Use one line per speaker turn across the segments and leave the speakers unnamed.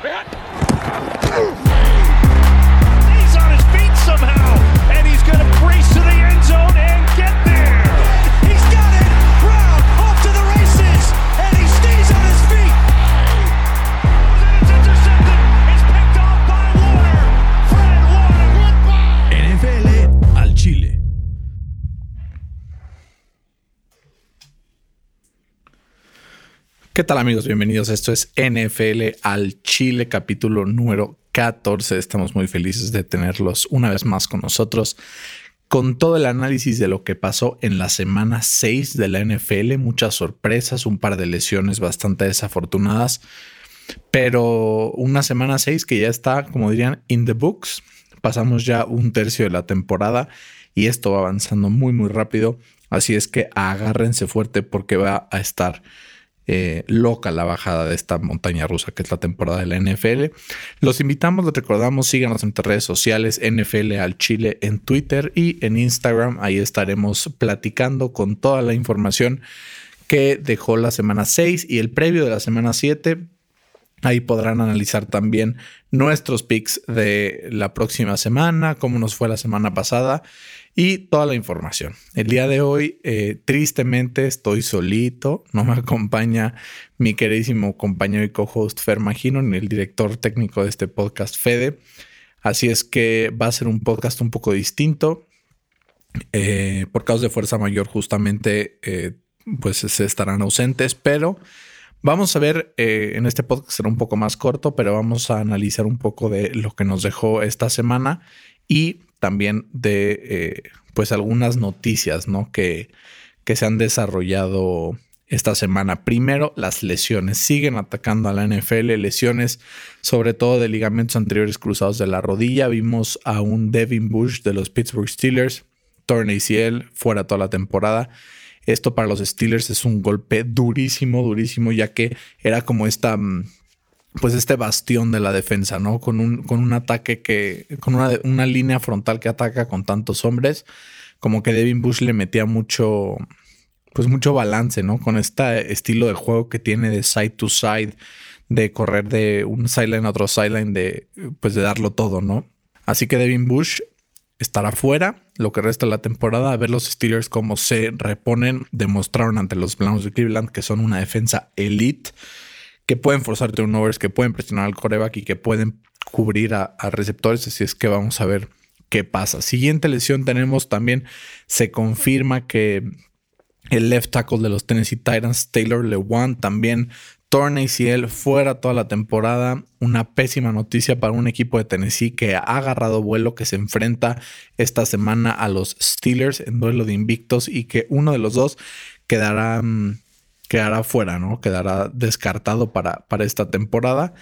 Keep! ¿Qué tal amigos? Bienvenidos. Esto es NFL al Chile, capítulo número 14. Estamos muy felices de tenerlos una vez más con nosotros. Con todo el análisis de lo que pasó en la semana 6 de la NFL, muchas sorpresas, un par de lesiones bastante desafortunadas, pero una semana 6 que ya está, como dirían, in the books. Pasamos ya un tercio de la temporada y esto va avanzando muy, muy rápido. Así es que agárrense fuerte porque va a estar eh, loca la bajada de esta montaña rusa que es la temporada de la NFL. Los invitamos, les recordamos, síganos en nuestras redes sociales, NFL al Chile en Twitter y en Instagram. Ahí estaremos platicando con toda la información que dejó la semana 6 y el previo de la semana 7. Ahí podrán analizar también nuestros picks de la próxima semana, cómo nos fue la semana pasada y toda la información. El día de hoy, eh, tristemente, estoy solito. No me acompaña mi queridísimo compañero y co-host Fer Magino, ni el director técnico de este podcast, Fede. Así es que va a ser un podcast un poco distinto. Eh, por causa de fuerza mayor, justamente, eh, pues se estarán ausentes, pero Vamos a ver, en este podcast será un poco más corto, pero vamos a analizar un poco de lo que nos dejó esta semana y también de eh, pues algunas noticias ¿no? que, que se han desarrollado esta semana. Primero, las lesiones. Siguen atacando a la NFL, lesiones sobre todo de ligamentos anteriores cruzados de la rodilla. Vimos a un Devin Bush de los Pittsburgh Steelers, torn ACL, fuera toda la temporada. Esto para los Steelers es un golpe durísimo, durísimo, ya que era como esta, mm, pues este bastión de la defensa, ¿no? Con un, con un ataque que, con una, una línea frontal que ataca con tantos hombres, como que Devin Bush le metía mucho, pues mucho balance, ¿no? Con este estilo de juego que tiene de side to side, de correr de un sideline a otro sideline, de, pues de darlo todo, ¿no? Así que Devin Bush estará fuera lo que resta de la temporada. A ver los Steelers cómo se reponen. Demostraron ante los Browns de Cleveland que son una defensa elite, que pueden forzar turnovers, que pueden presionar al coreback y que pueden cubrir a, receptores. Así es que vamos a ver qué pasa. Siguiente lesión tenemos también. Se confirma que el left tackle de los Tennessee Titans, Taylor Lewan, también torna ACL fuera toda la temporada. Una pésima noticia para un equipo de Tennessee que ha agarrado vuelo, que se enfrenta esta semana a los Steelers en duelo de invictos y que uno de los dos quedará, quedará fuera, ¿no? Quedará descartado para, para esta temporada.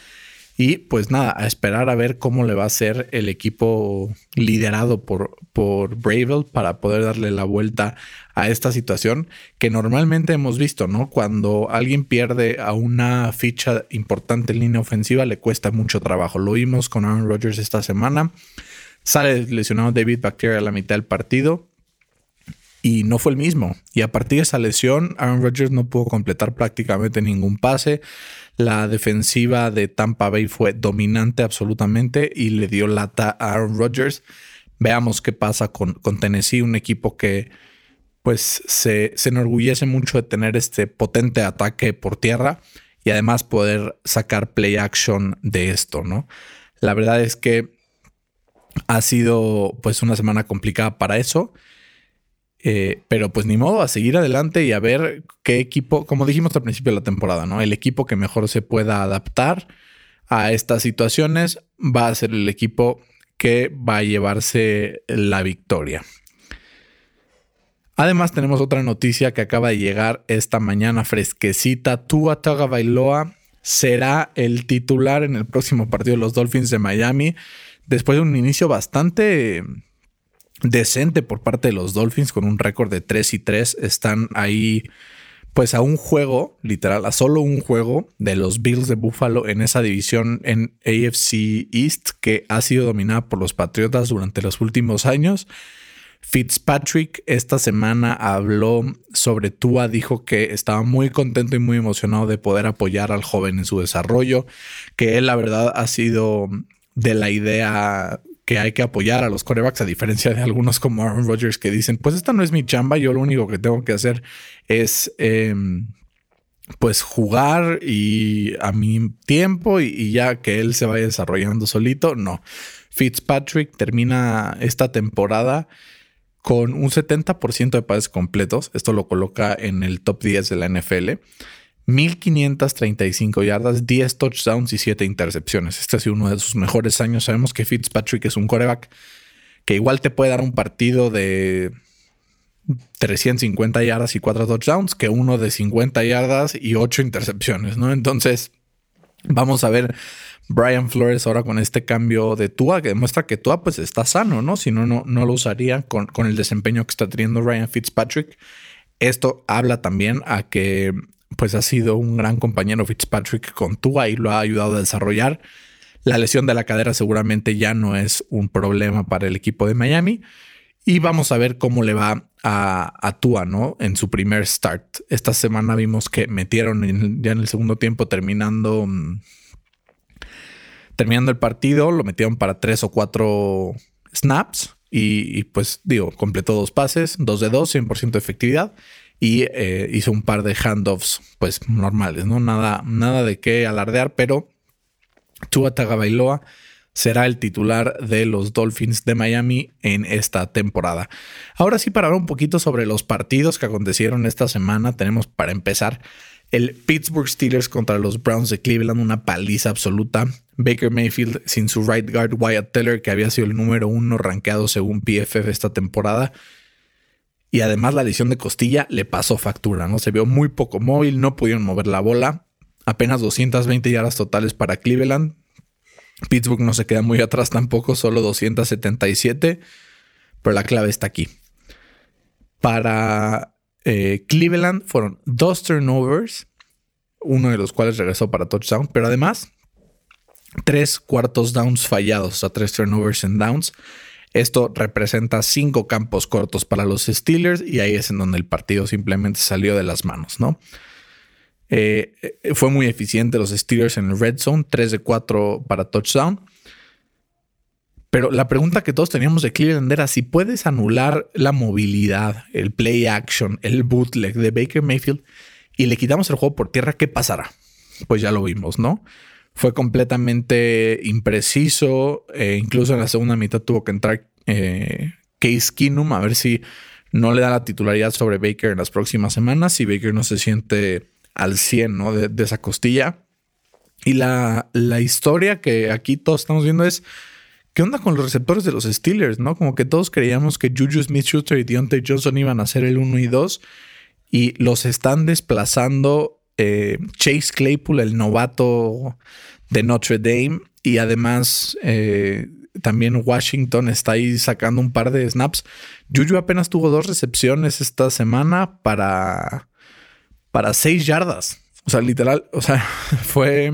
Y pues nada, a esperar a ver cómo le va a ser el equipo liderado por, por Bravel para poder darle la vuelta a esta situación que normalmente hemos visto, ¿no? Cuando alguien pierde a una ficha importante en línea ofensiva le cuesta mucho trabajo. Lo vimos con Aaron Rodgers esta semana. Sale lesionado David Bacteria a la mitad del partido y no fue el mismo. Y a partir de esa lesión, Aaron Rodgers no pudo completar prácticamente ningún pase. La defensiva de Tampa Bay fue dominante absolutamente y le dio lata a Aaron Rodgers. Veamos qué pasa con, con Tennessee, un equipo que pues se, se enorgullece mucho de tener este potente ataque por tierra y además poder sacar play action de esto, ¿no? La verdad es que ha sido pues una semana complicada para eso. Eh, pero pues ni modo, a seguir adelante y a ver qué equipo, como dijimos al principio de la temporada, ¿no? El equipo que mejor se pueda adaptar a estas situaciones va a ser el equipo que va a llevarse la victoria. Además, tenemos otra noticia que acaba de llegar esta mañana fresquecita. Tua Tagovailoa será el titular en el próximo partido de los Dolphins de Miami después de un inicio bastante decente por parte de los Dolphins con un récord de 3 y 3. Están ahí pues a un juego, literal, a solo un juego de los Bills de Buffalo en esa división en AFC East que ha sido dominada por los Patriotas durante los últimos años. Fitzpatrick esta semana habló sobre Tua, dijo que estaba muy contento y muy emocionado de poder apoyar al joven en su desarrollo, que él la verdad ha sido de la idea que hay que apoyar a los corebacks, a diferencia de algunos como Aaron Rodgers que dicen, pues esta no es mi chamba, yo lo único que tengo que hacer es em, pues jugar y a mi tiempo y, ya que él se vaya desarrollando solito. No, Fitzpatrick termina esta temporada con un 70% de pases completos. Esto lo coloca en el top 10 de la NFL. 1535 yardas, 10 touchdowns y 7 intercepciones. Este ha sido uno de sus mejores años. Sabemos que Fitzpatrick es un coreback que igual te puede dar un partido de 350 yardas y 4 touchdowns que uno de 50 yardas y 8 intercepciones, ¿no? Entonces, vamos a ver Brian Flores ahora con este cambio de Tua que demuestra que Tua pues está sano, ¿no? Si no, no, no lo usaría con, con el desempeño que está teniendo Ryan Fitzpatrick. Esto habla también a que pues ha sido un gran compañero Fitzpatrick con Tua y lo ha ayudado a desarrollar. La lesión de la cadera seguramente ya no es un problema para el equipo de Miami. Y vamos a ver cómo le va a, a Tua, ¿no? En su primer start. Esta semana vimos que metieron ya en el segundo tiempo terminando, mm, terminando el partido, lo metieron para tres o cuatro snaps y, pues digo, completó dos pases, dos de dos, 100% de efectividad y eh, hizo un par de handoffs pues normales, ¿no? Nada, nada de qué alardear, pero Tua Tagovailoa será el titular de los Dolphins de Miami en esta temporada. Ahora sí, para hablar un poquito sobre los partidos que acontecieron esta semana, tenemos para empezar el Pittsburgh Steelers contra los Browns de Cleveland, una paliza absoluta. Baker Mayfield sin su right guard Wyatt Teller, que había sido el número uno rankeado según PFF esta temporada. Y además la lesión de costilla le pasó factura, ¿no? Se vio muy poco móvil, no pudieron mover la bola. Apenas 220 yardas totales para Cleveland, Pittsburgh no se queda muy atrás tampoco, solo 277, pero la clave está aquí. Para eh, Cleveland fueron dos turnovers, uno de los cuales regresó para touchdown, pero además tres cuartos downs fallados, o sea, tres turnovers en downs. Esto representa cinco campos cortos para los Steelers y ahí es en donde el partido simplemente salió de las manos, ¿no? Eh, fue muy eficiente los Steelers en el red zone, 3 de 4 para touchdown. Pero la pregunta que todos teníamos de Cleveland era si puedes anular la movilidad, el play action, el bootleg de Baker Mayfield y le quitamos el juego por tierra, ¿qué pasará? Pues ya lo vimos, ¿no? Fue completamente impreciso. Eh, incluso en la segunda mitad tuvo que entrar Case Keenum a ver si no le da la titularidad sobre Baker en las próximas semanas. Si Baker no se siente al 100, ¿no? De, esa costilla. Y la, la, historia que aquí todos estamos viendo es, ¿qué onda con los receptores de los Steelers, no? Como que todos creíamos que Juju Smith-Schuster y Deontay Johnson iban a ser el 1 y 2 y los están desplazando eh, Chase Claypool, el novato de Notre Dame, y además eh, también Washington está ahí sacando un par de snaps. Juju apenas tuvo dos recepciones esta semana para para seis yardas. O sea, literal, o sea, fue,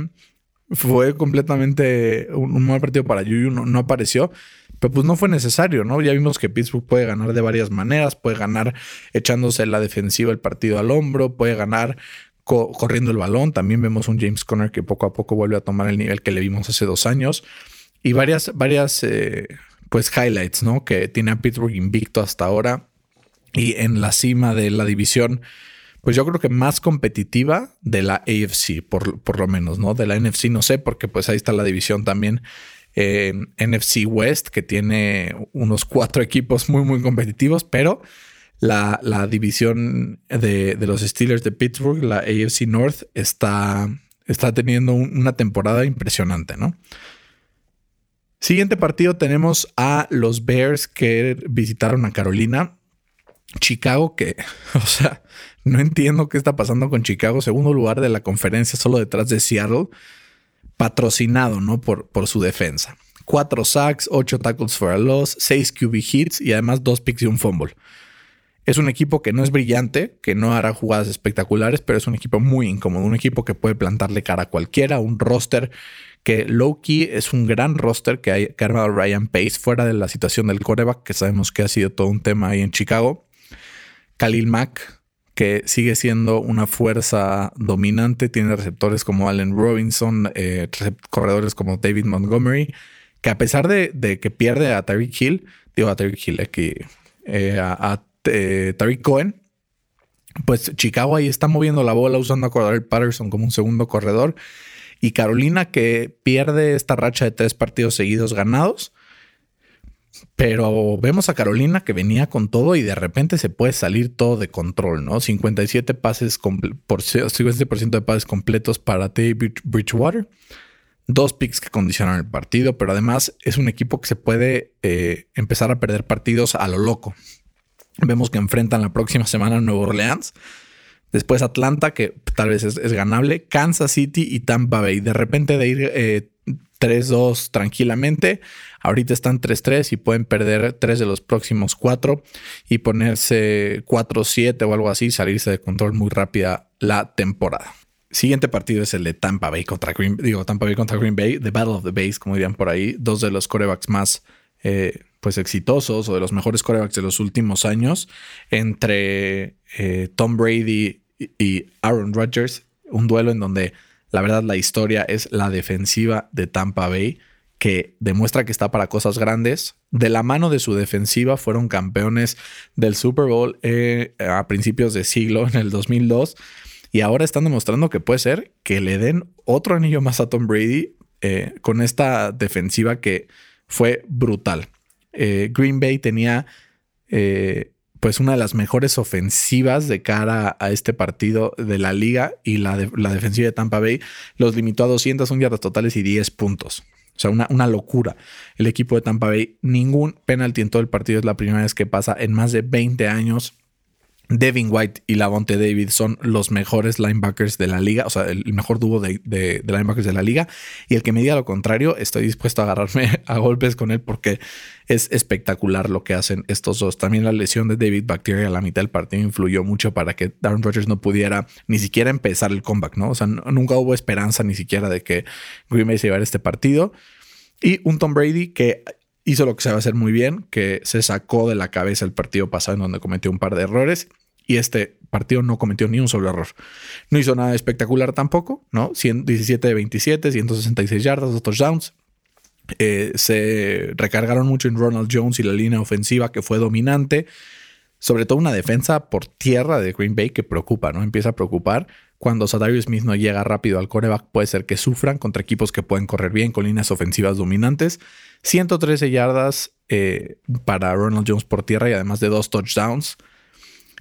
fue completamente un, mal partido para Yuyu, no, apareció. Pero pues no fue necesario, ¿no? Ya vimos que Pittsburgh puede ganar de varias maneras, puede ganar echándose la defensiva el partido al hombro, puede ganar corriendo el balón. También vemos un James Conner que poco a poco vuelve a tomar el nivel que le vimos hace dos años. Y varias, varias, eh, pues highlights, ¿no? Que tiene a Pittsburgh invicto hasta ahora y en la cima de la división pues yo creo que más competitiva de la AFC, por, por lo menos, ¿no? De la NFC no sé, porque pues ahí está la división también. Eh, NFC West, que tiene unos cuatro equipos muy, muy competitivos, pero la, división de, los Steelers de Pittsburgh, la AFC North, está, está teniendo una temporada impresionante, ¿no? Siguiente partido tenemos a los Bears que visitaron a Carolina. Chicago, que, o sea, no entiendo qué está pasando con Chicago, segundo lugar de la conferencia, solo detrás de Seattle, patrocinado, ¿no? Por, por su defensa. Cuatro sacks, ocho tackles for a loss, seis QB hits y además dos picks y un fumble. Es un equipo que no es brillante, que no hará jugadas espectaculares, pero es un equipo muy incómodo, un equipo que puede plantarle cara a cualquiera, un roster que low key es un gran roster que, hay, que ha armado Ryan Pace fuera de la situación del coreback, que sabemos que ha sido todo un tema ahí en Chicago. Khalil Mack, que sigue siendo una fuerza dominante, tiene receptores como Allen Robinson, eh, corredores como David Montgomery, que a pesar de, que pierde a Tyreek Hill, digo a Tyreek Hill, aquí, eh, a, Tyreek Cohen, pues Chicago ahí está moviendo la bola usando a Cordell Patterson como un segundo corredor y Carolina que pierde esta racha de tres partidos seguidos ganados. Pero vemos a Carolina que venía con todo y de repente se puede salir todo de control, ¿no? 57 pases por 50% de pases completos para David Bridgewater. Dos picks que condicionan el partido, pero además es un equipo que se puede eh, empezar a perder partidos a lo loco. Vemos que enfrentan la próxima semana a Nueva Orleans Después Atlanta, que tal vez es, ganable. Kansas City y Tampa Bay. De repente de ir 3-2 eh, tranquilamente. Ahorita están 3-3 y pueden perder 3 de los próximos 4 y ponerse 4-7 o algo así, salirse de control muy rápida la temporada. Siguiente partido es el de Tampa Bay contra Green, digo, Tampa Bay contra Green Bay, The Battle of the Base, como dirían por ahí, dos de los corebacks más eh, pues exitosos o de los mejores corebacks de los últimos años entre eh, Tom Brady y Aaron Rodgers, un duelo en donde la verdad la historia es la defensiva de Tampa Bay, que demuestra que está para cosas grandes. De la mano de su defensiva fueron campeones del Super Bowl eh, a principios de siglo, en el 2002, y ahora están demostrando que puede ser que le den otro anillo más a Tom Brady con esta defensiva que fue brutal. Eh, Green Bay tenía pues una de las mejores ofensivas de cara a este partido de la liga y la, la defensiva de Tampa Bay los limitó a 201 yardas totales y 10 puntos. O sea, una, una, locura. El equipo de Tampa Bay, ningún penalti en todo el partido. Es la primera vez que pasa en más de 20 años Devin White y Lavonte David son los mejores linebackers de la liga, o sea, el mejor dúo de, linebackers de la liga. Y el que me diga lo contrario, estoy dispuesto a agarrarme a golpes con él porque es espectacular lo que hacen estos dos. También la lesión de David Bacteria a la mitad del partido influyó mucho para que Darren Rodgers no pudiera ni siquiera empezar el comeback, ¿no? O sea, nunca hubo esperanza ni siquiera de que Green Bay se llevara este partido. Y un Tom Brady que hizo lo que a hacer muy bien, que se sacó de la cabeza el partido pasado en donde cometió un par de errores y este partido no cometió ni un solo error. No hizo nada espectacular tampoco, ¿no? 17 de 27, 166 yardas, dos touchdowns. Eh, se recargaron mucho en Ronald Jones y la línea ofensiva que fue dominante. Sobre todo una defensa por tierra de Green Bay que preocupa, ¿no? Empieza a preocupar. Cuando Sadarius Smith no llega rápido al coreback, puede ser que sufran contra equipos que pueden correr bien con líneas ofensivas dominantes. 113 yardas eh, para Ronald Jones por tierra y además de dos touchdowns.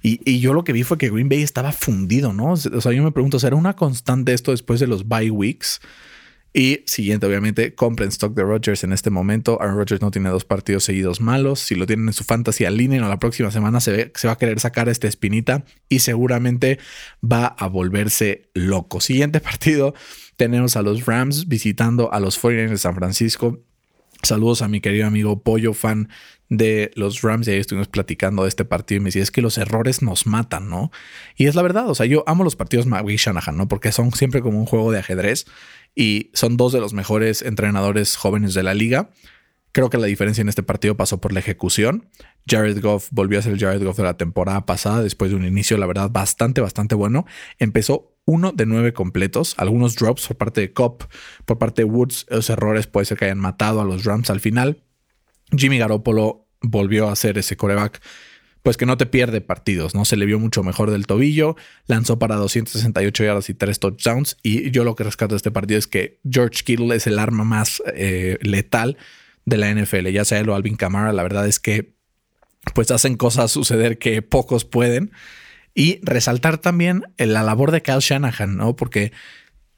Y, yo lo que vi fue que Green Bay estaba fundido, ¿no? O sea, yo me pregunto, ¿será una constante esto después de los bye weeks? Y siguiente, obviamente, compren stock de Rodgers en este momento. Aaron Rodgers no tiene dos partidos seguidos malos. Si lo tienen en su fantasy, alineen a la próxima semana se, se va a querer sacar esta espinita y seguramente va a volverse loco. Siguiente partido, tenemos a los Rams visitando a los 49ers de San Francisco. Saludos a mi querido amigo Pollo, fan de los Rams y ahí estuvimos platicando de este partido y me decía, es que los errores nos matan, ¿no? Y es la verdad, o sea, yo amo los partidos McVay Shanahan, ¿no? Porque son siempre como un juego de ajedrez y son dos de los mejores entrenadores jóvenes de la liga. Creo que la diferencia en este partido pasó por la ejecución. Jared Goff volvió a ser el Jared Goff de la temporada pasada después de un inicio, la verdad, bastante, bastante bueno. Empezó uno de nueve completos, algunos drops por parte de Cobb, por parte de Woods, los errores puede ser que hayan matado a los Rams al final, Jimmy Garoppolo volvió a ser ese coreback, pues que no te pierde partidos, ¿no? Se le vio mucho mejor del tobillo, lanzó para 268 yardas y 3 touchdowns. Y yo lo que rescato de este partido es que George Kittle es el arma más eh, letal de la NFL, ya sea él o Alvin Kamara. La verdad es que, pues hacen cosas suceder que pocos pueden. Y resaltar también la labor de Kyle Shanahan, ¿no? Porque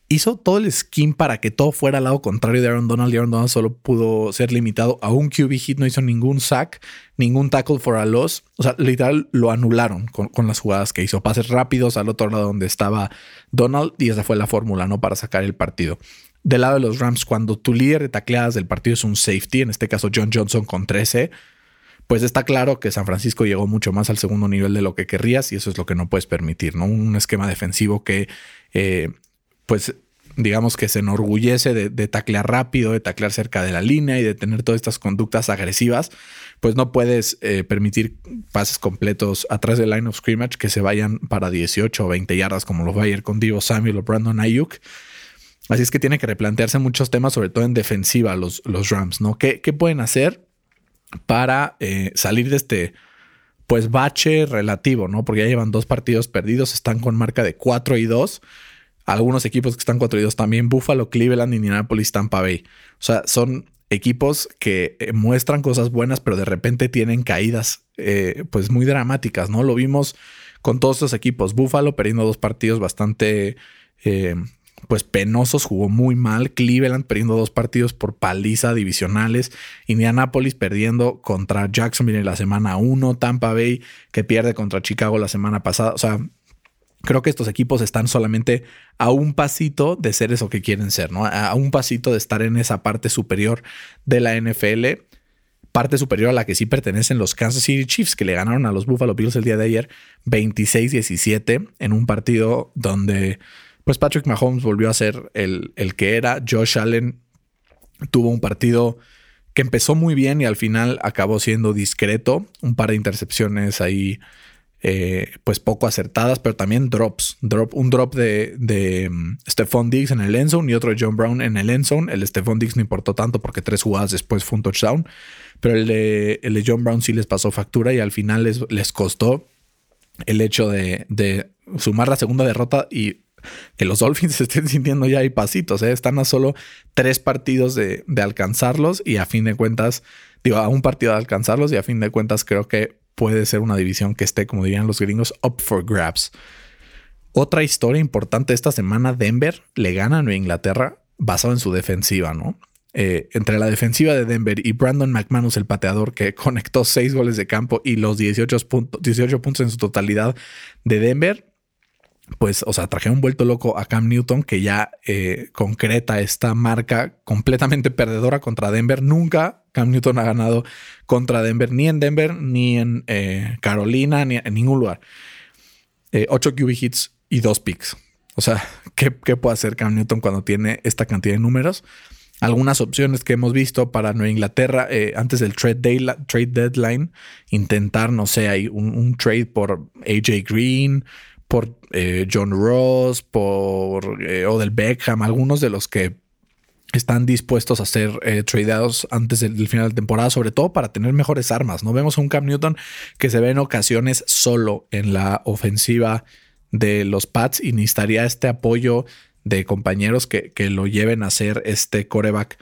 hizo todo el skin para que todo fuera al lado contrario de Aaron Donald y Aaron Donald solo pudo ser limitado a un QB hit, no hizo ningún sack, ningún tackle for a loss. O sea, literal lo anularon con, las jugadas que hizo. Pases rápidos al otro lado donde estaba Donald y esa fue la fórmula, ¿no? Para sacar el partido. Del lado de los Rams, cuando tu líder de tacleadas del partido es un safety, en este caso John Johnson con 13, pues está claro que San Francisco llegó mucho más al segundo nivel de lo que querrías y eso es lo que no puedes permitir, ¿no? Un esquema defensivo que eh, pues digamos que se enorgullece de, taclear rápido, de taclear cerca de la línea y de tener todas estas conductas agresivas, pues no puedes eh, permitir pases completos atrás del line of scrimmage que se vayan para 18 o 20 yardas como lo va con Divo Samuel o Brandon Ayuk. Así es que tiene que replantearse muchos temas, sobre todo en defensiva, los, los Rams, ¿no? ¿Qué, pueden hacer para eh, salir de este, pues, bache relativo, ¿no? Porque ya llevan dos partidos perdidos, están con marca de 4 y 2. Algunos equipos que están 4 y 2 también, Buffalo, Cleveland, Indianapolis, Tampa Bay. O sea, son equipos que eh, muestran cosas buenas, pero de repente tienen caídas, eh, pues, muy dramáticas, ¿no? Lo vimos con todos estos equipos. Buffalo perdiendo dos partidos bastante pues penosos, jugó muy mal. Cleveland perdiendo dos partidos por paliza divisionales. Indianapolis perdiendo contra Jacksonville en la semana 1. Tampa Bay que pierde contra Chicago la semana pasada. O sea, creo que estos equipos están solamente a un pasito de ser eso que quieren ser, ¿no? A un pasito de estar en esa parte superior de la NFL. Parte superior a la que sí pertenecen los Kansas City Chiefs, que le ganaron a los Buffalo Bills el día de ayer 26-17 en un partido donde pues Patrick Mahomes volvió a ser el, el que era. Josh Allen tuvo un partido que empezó muy bien y al final acabó siendo discreto. Un par de intercepciones ahí, eh, pues poco acertadas, pero también drops. Drop, un drop de, de mm, Stephon Diggs en el end zone y otro de John Brown en el end zone. El de Stephon Diggs no importó tanto porque tres jugadas después fue un touchdown, pero el de, el de John Brown sí les pasó factura y al final les, les costó el hecho de, de sumar la segunda derrota y que los Dolphins se estén sintiendo ya hay pasitos, ¿eh? están a solo tres partidos de, alcanzarlos y a fin de cuentas, digo, a un partido de alcanzarlos y a fin de cuentas creo que puede ser una división que esté, como dirían los gringos, up for grabs. Otra historia importante esta semana, Denver le gana a Nueva Inglaterra basado en su defensiva, ¿no? Eh, entre la defensiva de Denver y Brandon McManus, el pateador que conectó seis goles de campo y los 18 puntos, 18 puntos en su totalidad de Denver, pues, o sea, traje un vuelto loco a Cam Newton que ya eh, concreta esta marca completamente perdedora contra Denver. Nunca Cam Newton ha ganado contra Denver, ni en Denver, ni en eh, Carolina, ni en ningún lugar. Eh, 8 QB hits y 2 picks. O sea, ¿qué, puede hacer Cam Newton cuando tiene esta cantidad de números? Algunas opciones que hemos visto para Nueva Inglaterra eh, antes del trade, trade, deadline, intentar, no sé, hay un trade por AJ Green, por eh, John Ross, por eh, Odell Beckham, algunos de los que están dispuestos a ser eh, tradeados antes del, final de temporada, sobre todo para tener mejores armas. No vemos a un Cam Newton que se ve en ocasiones solo en la ofensiva de los Pats y necesitaría este apoyo de compañeros que, que lo lleven a ser este coreback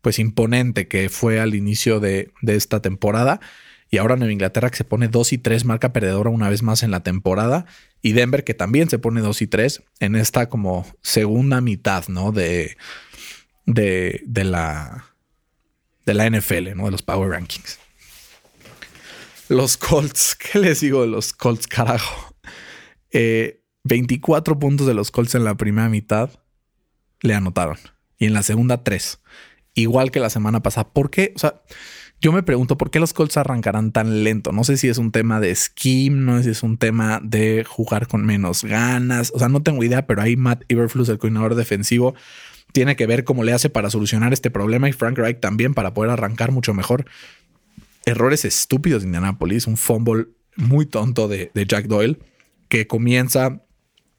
pues imponente que fue al inicio de, de esta temporada. Y ahora Nueva Inglaterra que se pone 2 y 3, marca perdedora una vez más en la temporada. Y Denver que también se pone 2 y 3 en esta como segunda mitad, ¿no? De, de, de, la, de la NFL, ¿no? De los Power Rankings. Los Colts, ¿qué les digo de los Colts, carajo? 24 eh, puntos de los Colts en la primera mitad le anotaron. Y en la segunda, 3. Igual que la semana pasada. ¿Por qué? O sea, yo me pregunto por qué los Colts arrancarán tan lento. No sé si es un tema de scheme, no sé si es un tema de jugar con menos ganas. O sea, no tengo idea, pero ahí Matt Iberflus, el coordinador defensivo, tiene que ver cómo le hace para solucionar este problema y Frank Reich también para poder arrancar mucho mejor. Errores estúpidos de Indianapolis, un fumble muy tonto de, de Jack Doyle que comienza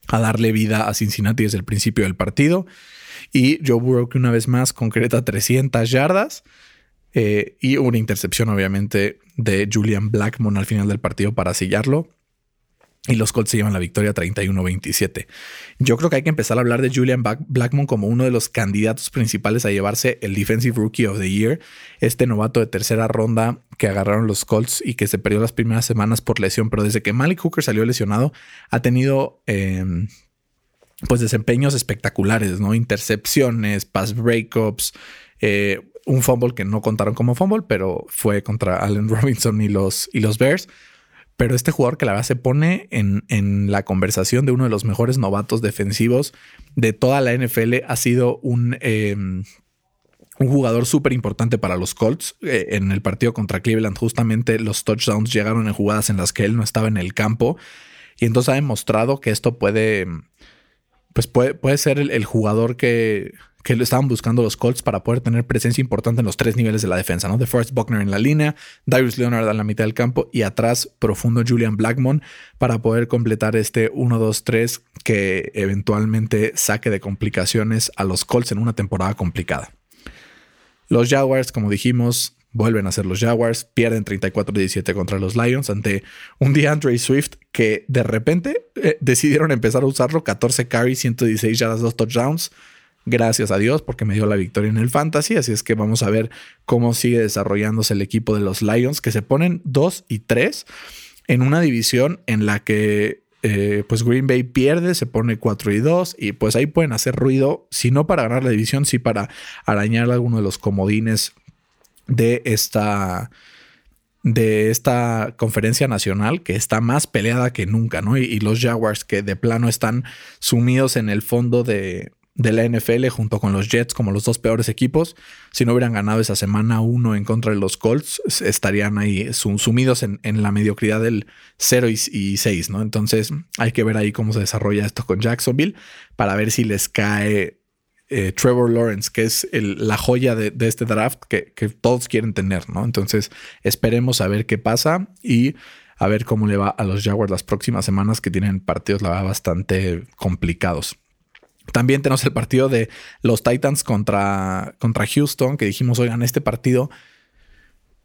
a darle vida a Cincinnati desde el principio del partido. Y Joe Burrow que una vez más concreta 300 yardas eh, y una intercepción, obviamente, de Julian Blackmon al final del partido para sellarlo. Y los Colts se llevan la victoria 31-27. Yo creo que hay que empezar a hablar de Julian Blackmon como uno de los candidatos principales a llevarse el Defensive Rookie of the Year. Este novato de tercera ronda que agarraron los Colts y que se perdió las primeras semanas por lesión. Pero desde que Malik Hooker salió lesionado, ha tenido em, pues desempeños espectaculares, ¿no? Intercepciones, pass breakups, eh, un fumble que no contaron como fumble, pero fue contra Allen Robinson y los, y los Bears. Pero este jugador que la verdad se pone en, en, la conversación de uno de los mejores novatos defensivos de toda la NFL ha sido un, em, un jugador súper importante para los Colts. Eh, en el partido contra Cleveland, justamente los touchdowns llegaron en jugadas en las que él no estaba en el campo. Y entonces ha demostrado que esto puede pues puede, puede ser el, jugador que, que lo estaban buscando los Colts para poder tener presencia importante en los tres niveles de la defensa, ¿no? De Forrest Buckner en la línea, Darius Leonard en la mitad del campo y atrás profundo Julian Blackmon para poder completar este 1-2-3 que eventualmente saque de complicaciones a los Colts en una temporada complicada. Los Jaguars, como dijimos, vuelven a ser los Jaguars, pierden 34-17 contra los Lions ante un DeAndre Swift que de repente eh, decidieron empezar a usarlo, 14 carries, 116 yardas, 2 touchdowns. Gracias a Dios porque me dio la victoria en el fantasy, así es que vamos a ver cómo sigue desarrollándose el equipo de los Lions que se ponen 2 y 3 en una división en la que eh, pues Green Bay pierde, se pone 4 y 2 y pues ahí pueden hacer ruido, si no para ganar la división, sí para arañar alguno de los comodines de esta de esta conferencia nacional que está más peleada que nunca, ¿no? Y, los Jaguars que de plano están sumidos en el fondo de, de, la NFL junto con los Jets como los dos peores equipos. Si no hubieran ganado esa semana uno en contra de los Colts, estarían ahí sumidos en, la mediocridad del 0 y, y 6, ¿no? Entonces hay que ver ahí cómo se desarrolla esto con Jacksonville para ver si les cae eh, Trevor Lawrence, que es la joya de, este draft que, todos quieren tener, ¿no? Entonces, esperemos a ver qué pasa y a ver cómo le va a los Jaguars las próximas semanas que tienen partidos, bastante complicados. También tenemos el partido de los Titans contra, contra Houston, que dijimos, oigan, este partido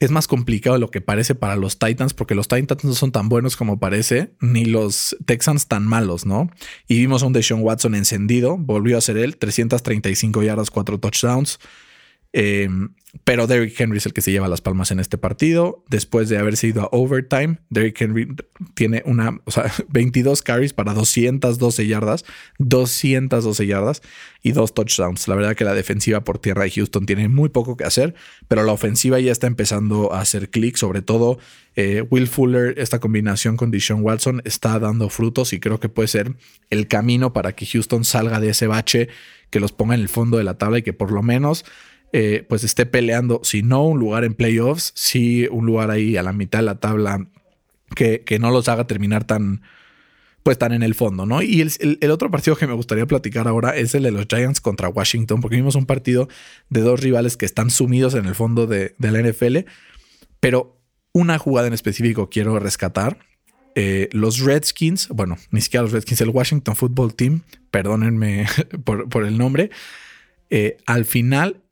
es más complicado de lo que parece para los Titans, porque los Titans no son tan buenos como parece, ni los Texans tan malos, ¿no? Y vimos a un Deshaun Watson encendido, volvió a ser él, 335 yardas, 4 touchdowns. Eh, pero Derrick Henry es el que se lleva las palmas en este partido. Después de haberse ido a overtime, Derrick Henry tiene una, o sea, 22 carries para 212 yardas, 212 yardas y dos touchdowns. La verdad que la defensiva por tierra de Houston tiene muy poco que hacer, pero la ofensiva ya está empezando a hacer clic, sobre todo eh, Will Fuller, esta combinación con Deshaun Watson está dando frutos y creo que puede ser el camino para que Houston salga de ese bache, que los ponga en el fondo de la tabla y que por lo menos eh, pues esté peleando, si no un lugar en playoffs, si un lugar ahí a la mitad de la tabla que, que no los haga terminar tan, pues tan en el fondo, ¿no? Y el, otro partido que me gustaría platicar ahora es el de los Giants contra Washington, porque vimos un partido de dos rivales que están sumidos en el fondo de, la NFL, pero una jugada en específico quiero rescatar. Eh, los Redskins, bueno, ni siquiera los Redskins, el Washington Football Team, perdónenme por, el nombre, eh, al final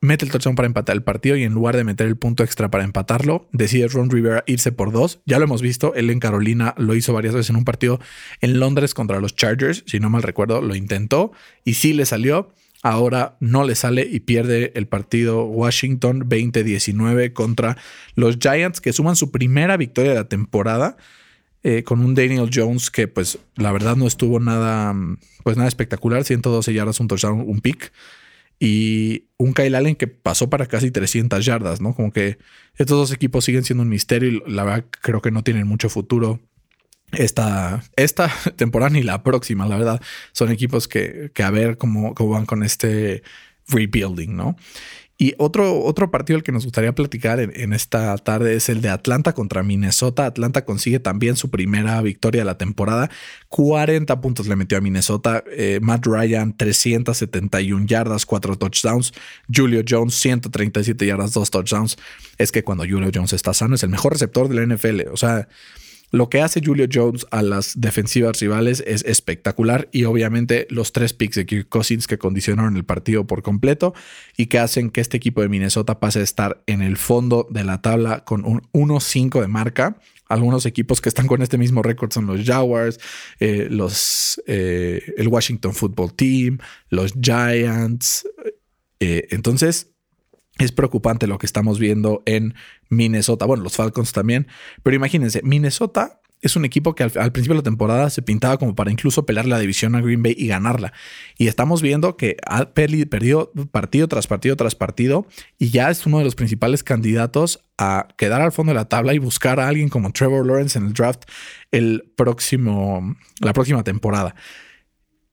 mete el touchdown para empatar el partido y en lugar de meter el punto extra para empatarlo, decide Ron Rivera irse por dos. Ya lo hemos visto, él en Carolina lo hizo varias veces en un partido en Londres contra los Chargers, si no mal recuerdo, lo intentó y sí le salió. Ahora no le sale y pierde el partido Washington 20-19 contra los Giants que suman su primera victoria de la temporada. Eh, con un Daniel Jones que pues la verdad no estuvo nada pues nada espectacular, 112 yardas, un touchdown, un pick y un Kyle Allen que pasó para casi 300 yardas, ¿no? Como que estos dos equipos siguen siendo un misterio y la verdad creo que no tienen mucho futuro esta, esta temporada ni la próxima, la verdad. Son equipos que, que a ver cómo, cómo van con este rebuilding, ¿no? Y otro, otro partido al que nos gustaría platicar en, esta tarde es el de Atlanta contra Minnesota. Atlanta consigue también su primera victoria de la temporada. 40 puntos le metió a Minnesota. Eh, Matt Ryan, 371 yardas, 4 touchdowns. Julio Jones, 137 yardas, 2 touchdowns. Es que cuando Julio Jones está sano es el mejor receptor de la NFL. O sea, lo que hace Julio Jones a las defensivas rivales es espectacular y obviamente los tres picks de Kirk Cousins que condicionaron el partido por completo y que hacen que este equipo de Minnesota pase a estar en el fondo de la tabla con un 1-5 de marca. Algunos equipos que están con este mismo récord son los Jaguars, eh, los, eh, el Washington Football Team, los Giants. Eh, entonces, es preocupante lo que estamos viendo en Minnesota. Bueno, los Falcons también. Pero imagínense, Minnesota es un equipo que al, principio de la temporada se pintaba como para incluso pelear la división a Green Bay y ganarla. Y estamos viendo que ha perdido partido tras partido tras partido y ya es uno de los principales candidatos a quedar al fondo de la tabla y buscar a alguien como Trevor Lawrence en el draft el próximo, la próxima temporada.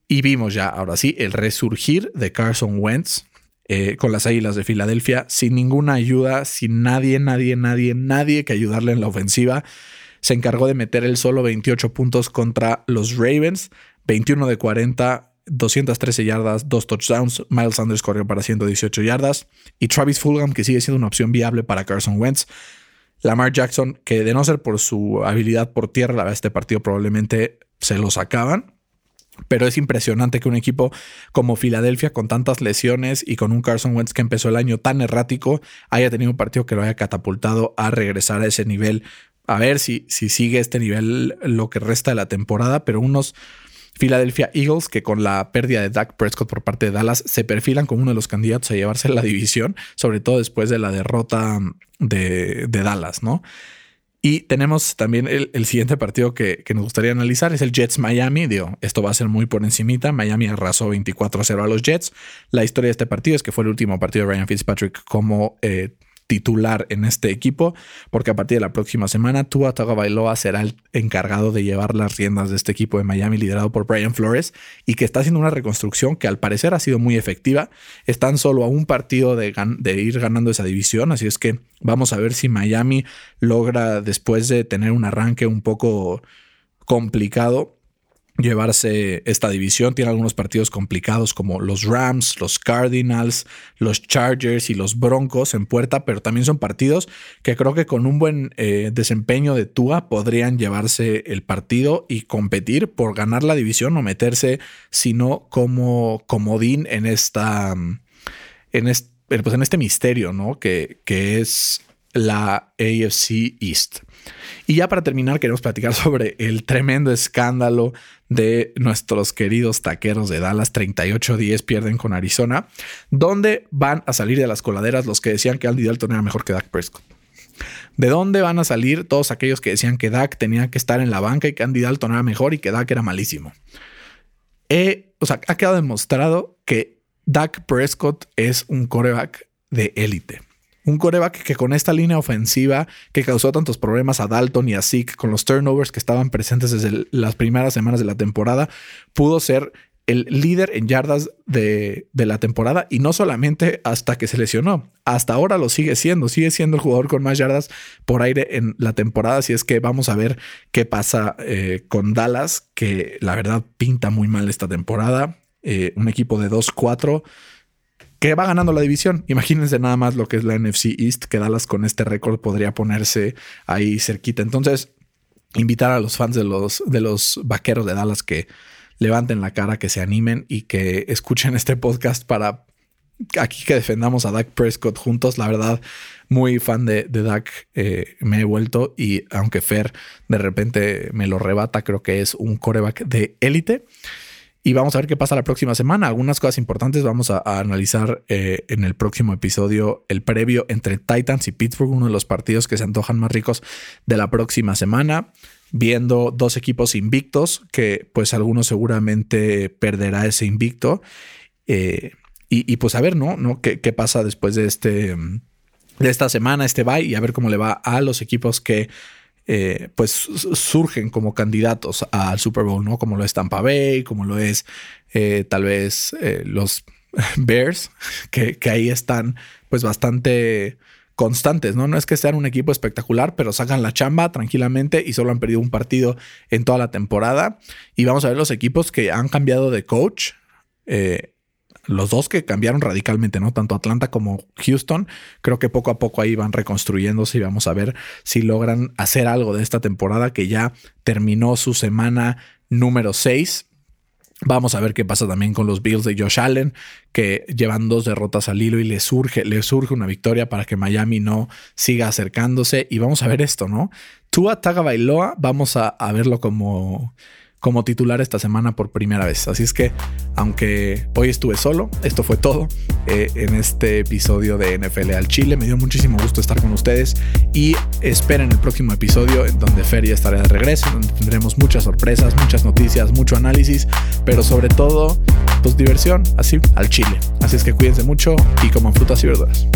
Y vimos ya, ahora sí, el resurgir de Carson Wentz eh, con las Águilas de Filadelfia, sin ninguna ayuda, sin nadie, nadie, nadie, nadie que ayudarle en la ofensiva. Se encargó de meter el solo 28 puntos contra los Ravens. 21 de 40, 213 yardas, dos touchdowns. Miles Sanders corrió para 118 yardas. Y Travis Fulgham, que sigue siendo una opción viable para Carson Wentz. Lamar Jackson, que de no ser por su habilidad por tierra, la este partido probablemente se lo sacaban. Pero es impresionante que un equipo como Filadelfia, con tantas lesiones y con un Carson Wentz que empezó el año tan errático, haya tenido un partido que lo haya catapultado a regresar a ese nivel. A ver si, si sigue este nivel lo que resta de la temporada, pero unos Philadelphia Eagles, que con la pérdida de Dak Prescott por parte de Dallas, se perfilan como uno de los candidatos a llevarse la división, sobre todo después de la derrota de, Dallas, ¿no? Y tenemos también el, siguiente partido que, nos gustaría analizar, es el Jets Miami. Digo, esto va a ser muy por encimita. Miami arrasó 24 a 0 a los Jets. La historia de este partido es que fue el último partido de Ryan Fitzpatrick como eh, titular en este equipo, porque a partir de la próxima semana Tua Tagovailoa será el encargado de llevar las riendas de este equipo de Miami liderado por Brian Flores y que está haciendo una reconstrucción que al parecer ha sido muy efectiva. Están solo a un partido de, de ir ganando esa división, así es que vamos a ver si Miami logra después de tener un arranque un poco complicado llevarse esta división. Tiene algunos partidos complicados como los Rams, los Cardinals, los Chargers y los Broncos en puerta, pero también son partidos que creo que con un buen eh, desempeño de Tua podrían llevarse el partido y competir por ganar la división o meterse, sino como comodín en esta, en este, pues en este misterio, ¿no? Que, que es la AFC East. Y ya para terminar, queremos platicar sobre el tremendo escándalo de nuestros queridos taqueros de Dallas. 38-10 pierden con Arizona, donde van a salir de las coladeras los que decían que Andy Dalton era mejor que Dak Prescott. ¿De dónde van a salir todos aquellos que decían que Dak tenía que estar en la banca y que Andy Dalton era mejor y que Dak era malísimo? o sea, ha quedado demostrado que Dak Prescott es un coreback de élite. Un coreback que con esta línea ofensiva que causó tantos problemas a Dalton y a Zeke con los turnovers que estaban presentes desde las primeras semanas de la temporada, pudo ser el líder en yardas de, la temporada y no solamente hasta que se lesionó, hasta ahora lo sigue siendo, sigue siendo el jugador con más yardas por aire en la temporada, así es que vamos a ver qué pasa eh, con Dallas, que la verdad pinta muy mal esta temporada, eh, un equipo de 2-4 que va ganando la división. Imagínense nada más lo que es la NFC East, que Dallas con este récord podría ponerse ahí cerquita. Entonces, invitar a los fans de los, de los vaqueros de Dallas que levanten la cara, que se animen y que escuchen este podcast para aquí que defendamos a Dak Prescott juntos. La verdad, muy fan de, Dak eh, me he vuelto y aunque Fer de repente me lo rebata, creo que es un coreback de élite. Y vamos a ver qué pasa la próxima semana. Algunas cosas importantes vamos a, analizar eh, en el próximo episodio, el previo entre Titans y Pittsburgh, uno de los partidos que se antojan más ricos de la próxima semana. Viendo dos equipos invictos, que pues algunos seguramente perderá ese invicto. Eh, y, pues a ver, ¿no? ¿No? ¿Qué, ¿Qué, pasa después de este de esta semana, este bye, y a ver cómo le va a los equipos que eh, pues surgen como candidatos al Super Bowl, ¿no? Como lo es Tampa Bay, como lo es eh, tal vez eh, los Bears, que, ahí están pues bastante constantes, ¿no? No es que sean un equipo espectacular, pero sacan la chamba tranquilamente y solo han perdido un partido en toda la temporada. Y vamos a ver los equipos que han cambiado de coach los dos que cambiaron radicalmente, ¿no? Tanto Atlanta como Houston. Creo que poco a poco ahí van reconstruyéndose y vamos a ver si logran hacer algo de esta temporada que ya terminó su semana número 6. Vamos a ver qué pasa también con los Bills de Josh Allen, que llevan dos derrotas al hilo y le surge, surge una victoria para que Miami no siga acercándose. Y vamos a ver esto, ¿no? Tua Tagovailoa, vamos a verlo como como titular esta semana por primera vez. Así es que, aunque hoy estuve solo, esto fue todo eh, en este episodio de NFL al Chile. Me dio muchísimo gusto estar con ustedes y esperen el próximo episodio en donde Feria estará de regreso, donde tendremos muchas sorpresas, muchas noticias, mucho análisis, pero sobre todo, pues diversión, así al Chile. Así es que cuídense mucho y coman frutas y verduras.